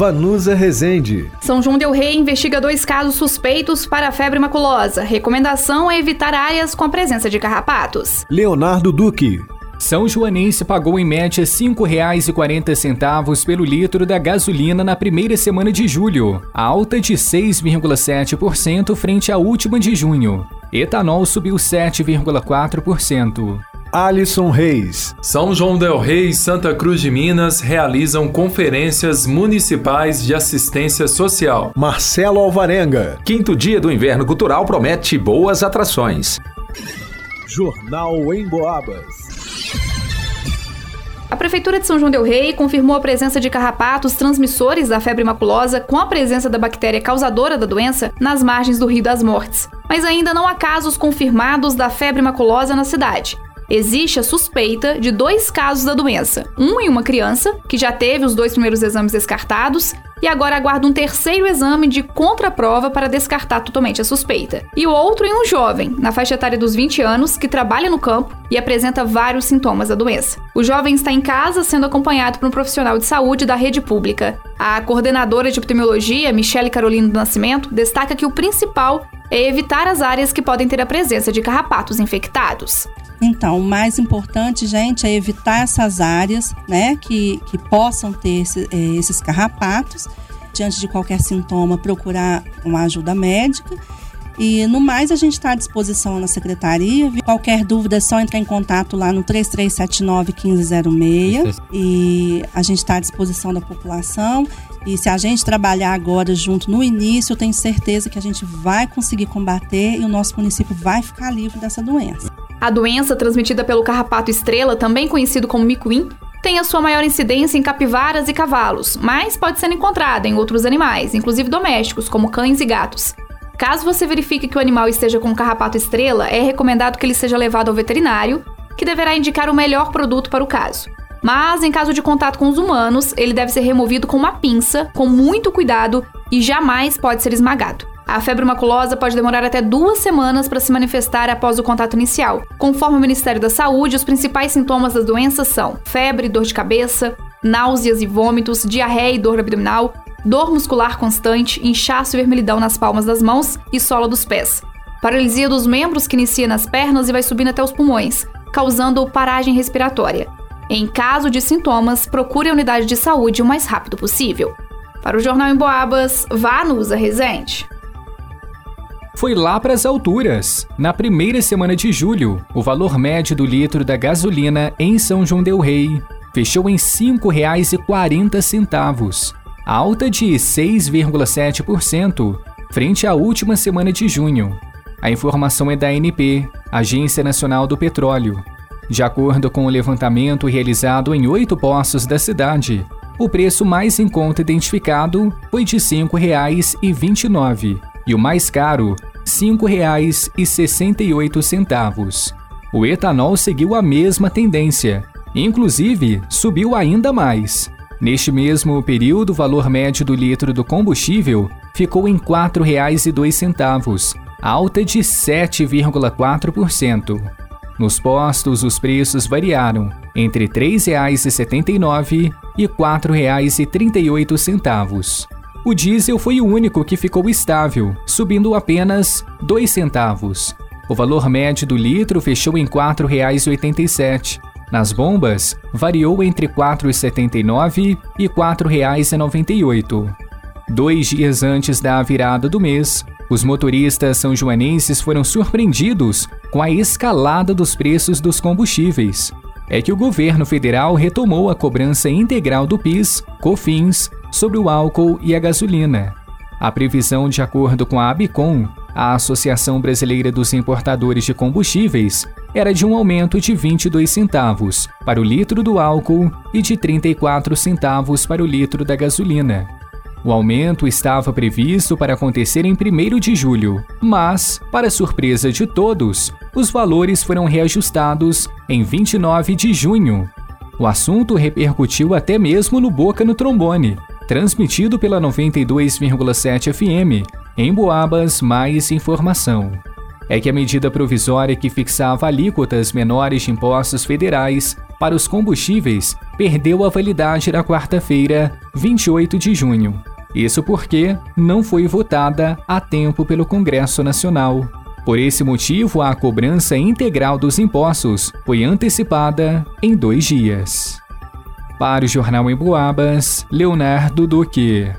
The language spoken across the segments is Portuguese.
Vanusa Rezende. São João Del Rei investiga dois casos suspeitos para a febre maculosa. Recomendação é evitar áreas com a presença de carrapatos. Leonardo Duque. São Joanense pagou em média R$ 5,40 pelo litro da gasolina na primeira semana de julho, alta de 6,7% frente à última de junho. Etanol subiu 7,4%. Alisson Reis. São João del Rei e Santa Cruz de Minas realizam conferências municipais de assistência social. Marcelo Alvarenga. Quinto dia do inverno cultural promete boas atrações. Jornal em Boabas. A Prefeitura de São João Del Rei confirmou a presença de carrapatos transmissores da febre maculosa com a presença da bactéria causadora da doença nas margens do Rio das Mortes. Mas ainda não há casos confirmados da febre maculosa na cidade. Existe a suspeita de dois casos da doença: um em uma criança, que já teve os dois primeiros exames descartados, e agora aguarda um terceiro exame de contraprova para descartar totalmente a suspeita. E o outro em um jovem, na faixa etária dos 20 anos, que trabalha no campo e apresenta vários sintomas da doença. O jovem está em casa sendo acompanhado por um profissional de saúde da rede pública. A coordenadora de epidemiologia, Michele Carolina do Nascimento, destaca que o principal é evitar as áreas que podem ter a presença de carrapatos infectados. Então, o mais importante, gente, é evitar essas áreas, né, que, que possam ter esse, é, esses carrapatos. Diante de qualquer sintoma, procurar uma ajuda médica. E no mais, a gente está à disposição na secretaria. Qualquer dúvida é só entrar em contato lá no 3379-1506. E a gente está à disposição da população. E se a gente trabalhar agora junto no início, eu tenho certeza que a gente vai conseguir combater e o nosso município vai ficar livre dessa doença. A doença transmitida pelo carrapato estrela, também conhecido como micuim, tem a sua maior incidência em capivaras e cavalos, mas pode ser encontrada em outros animais, inclusive domésticos, como cães e gatos. Caso você verifique que o animal esteja com carrapato estrela, é recomendado que ele seja levado ao veterinário, que deverá indicar o melhor produto para o caso. Mas, em caso de contato com os humanos, ele deve ser removido com uma pinça, com muito cuidado e jamais pode ser esmagado. A febre maculosa pode demorar até duas semanas para se manifestar após o contato inicial. Conforme o Ministério da Saúde, os principais sintomas das doenças são febre, dor de cabeça, náuseas e vômitos, diarreia e dor abdominal, dor muscular constante, inchaço e vermelhidão nas palmas das mãos e sola dos pés. Paralisia dos membros que inicia nas pernas e vai subindo até os pulmões, causando paragem respiratória. Em caso de sintomas, procure a unidade de saúde o mais rápido possível. Para o Jornal em Boabas, vá no Usa Resente foi lá para as alturas. Na primeira semana de julho, o valor médio do litro da gasolina em São João del Rei fechou em R$ 5,40, alta de 6,7% frente à última semana de junho. A informação é da ANP, Agência Nacional do Petróleo. De acordo com o levantamento realizado em oito postos da cidade, o preço mais em conta identificado foi de R$ 5,29 e o mais caro R$ 5,68. O etanol seguiu a mesma tendência, inclusive subiu ainda mais. Neste mesmo período, o valor médio do litro do combustível ficou em R$ 4,02, alta de 7,4%. Nos postos, os preços variaram entre R$ 3,79 e R$ 4,38. O diesel foi o único que ficou estável, subindo apenas 2 centavos. O valor médio do litro fechou em R$ 4,87. Nas bombas, variou entre R$ 4,79 e R$ 4,98. Dois dias antes da virada do mês, os motoristas são joanenses foram surpreendidos com a escalada dos preços dos combustíveis. É que o governo federal retomou a cobrança integral do PIS, COFINS sobre o álcool e a gasolina. A previsão, de acordo com a Abicom, a Associação Brasileira dos Importadores de Combustíveis, era de um aumento de 22 centavos para o litro do álcool e de 34 centavos para o litro da gasolina. O aumento estava previsto para acontecer em 1 de julho, mas, para surpresa de todos, os valores foram reajustados em 29 de junho. O assunto repercutiu até mesmo no Boca no Trombone, transmitido pela 92,7 FM. Em Boabas, mais informação. É que a medida provisória que fixava alíquotas menores de impostos federais para os combustíveis perdeu a validade na quarta-feira, 28 de junho. Isso porque não foi votada a tempo pelo Congresso Nacional. Por esse motivo, a cobrança integral dos impostos foi antecipada em dois dias. Para o Jornal em Boabas, Leonardo Duque.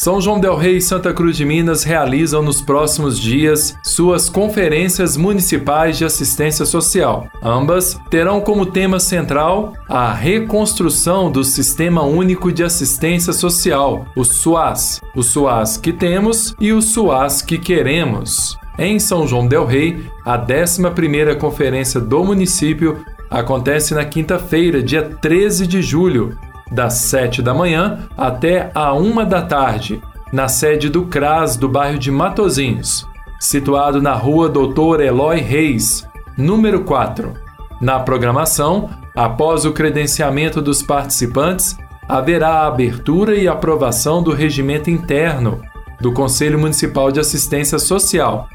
São João Del Rei e Santa Cruz de Minas realizam nos próximos dias suas conferências municipais de assistência social. Ambas terão como tema central a reconstrução do Sistema Único de Assistência Social, o SUAS, o SUAS que temos e o SUAS que queremos. Em São João Del Rei, a 11ª conferência do município acontece na quinta-feira, dia 13 de julho, das 7 da manhã até a 1 da tarde, na sede do CRAS do bairro de Matozinhos, situado na rua Doutor Eloy Reis, número 4. Na programação, após o credenciamento dos participantes, haverá a abertura e aprovação do regimento interno do Conselho Municipal de Assistência Social.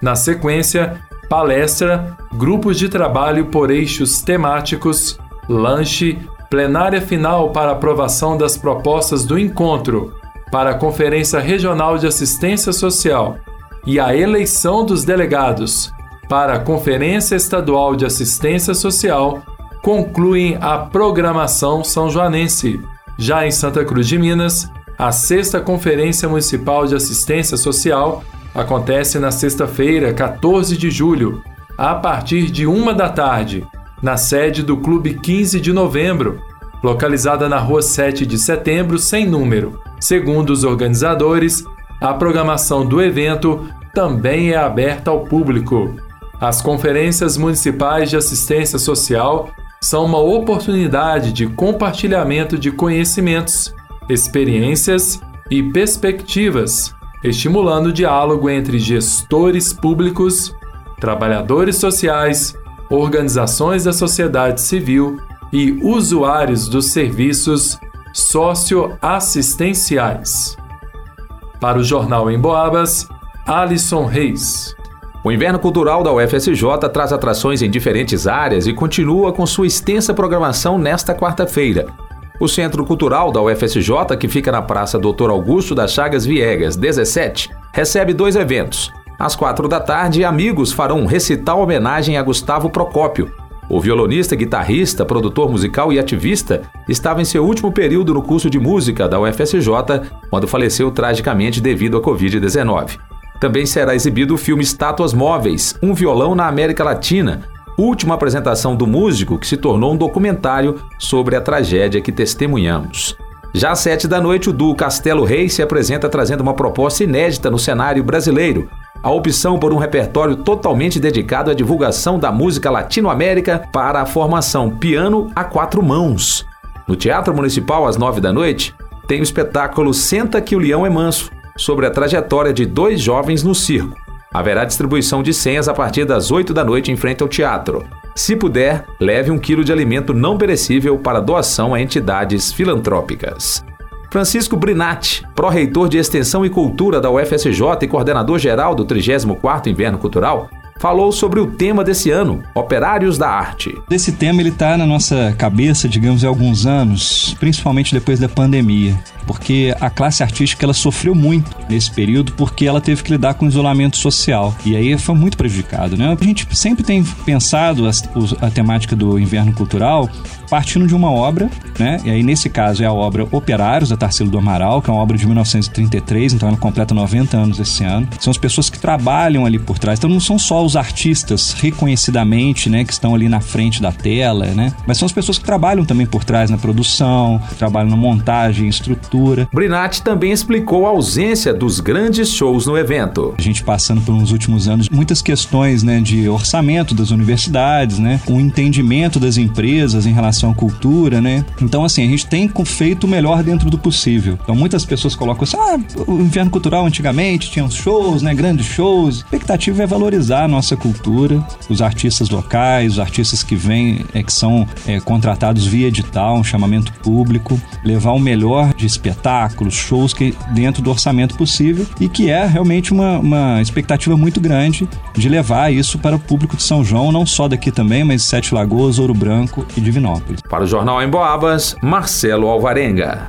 Na sequência, palestra, grupos de trabalho por eixos temáticos, lanche, plenária final para aprovação das propostas do encontro para a Conferência Regional de Assistência Social e a eleição dos delegados para a Conferência Estadual de Assistência Social concluem a programação são joanense. Já em Santa Cruz de Minas, a sexta Conferência Municipal de Assistência Social acontece na sexta-feira, 14 de julho, a partir de uma da tarde, na sede do Clube 15 de Novembro, localizada na Rua 7 de Setembro, sem número. Segundo os organizadores, a programação do evento também é aberta ao público. As conferências municipais de assistência social são uma oportunidade de compartilhamento de conhecimentos, experiências e perspectivas, estimulando o diálogo entre gestores públicos, trabalhadores sociais, organizações da sociedade civil e usuários dos serviços socioassistenciais. Para o Jornal em Boabas, Alisson Reis. O Inverno Cultural da UFSJ traz atrações em diferentes áreas e continua com sua extensa programação nesta quarta-feira. O Centro Cultural da UFSJ, que fica na Praça Doutor Augusto das Chagas Viegas, 17, recebe dois eventos. Às quatro da tarde, amigos farão um recital homenagem a Gustavo Procópio. O violonista, guitarrista, produtor musical e ativista estava em seu último período no curso de música da UFSJ quando faleceu tragicamente devido à Covid-19. Também será exibido o filme Estátuas Móveis Um Violão na América Latina, última apresentação do músico que se tornou um documentário sobre a tragédia que testemunhamos. Já às sete da noite, o duo Castelo Rei se apresenta trazendo uma proposta inédita no cenário brasileiro, a opção por um repertório totalmente dedicado à divulgação da música latino-américa para a formação Piano a Quatro Mãos. No Teatro Municipal, às nove da noite, tem o espetáculo Senta que o Leão é Manso, sobre a trajetória de dois jovens no circo. Haverá distribuição de senhas a partir das oito da noite em frente ao teatro. Se puder, leve um quilo de alimento não perecível para doação a entidades filantrópicas. Francisco Brinatti, pró-reitor de Extensão e Cultura da UFSJ e coordenador geral do 34º Inverno Cultural, falou sobre o tema desse ano, Operários da Arte. Esse tema ele está na nossa cabeça, digamos, há alguns anos, principalmente depois da pandemia, porque a classe artística ela sofreu muito nesse período porque ela teve que lidar com isolamento social e aí foi muito prejudicado, né? A gente sempre tem pensado a, a temática do inverno cultural partindo de uma obra, né? E aí nesse caso é a obra Operários da Tarsila do Amaral, que é uma obra de 1933, então ela completa 90 anos esse ano. São as pessoas que trabalham ali por trás, então não são só os artistas reconhecidamente, né, que estão ali na frente da tela, né? Mas são as pessoas que trabalham também por trás na produção, trabalham na montagem, estrutura cultura. Brinatti também explicou a ausência dos grandes shows no evento. A gente passando por uns últimos anos muitas questões né, de orçamento das universidades, né, o entendimento das empresas em relação à cultura, né. Então, assim, a gente tem feito o melhor dentro do possível. Então, muitas pessoas colocam assim, ah, o inverno cultural antigamente tinha uns shows, né, grandes shows. A expectativa é valorizar a nossa cultura, os artistas locais, os artistas que vêm, é, que são é, contratados via edital, um chamamento público, levar o melhor de espetáculos, shows que dentro do orçamento possível e que é realmente uma, uma expectativa muito grande de levar isso para o público de São João, não só daqui também, mas Sete Lagoas, Ouro Branco e Divinópolis. Para o Jornal em Boabas, Marcelo Alvarenga.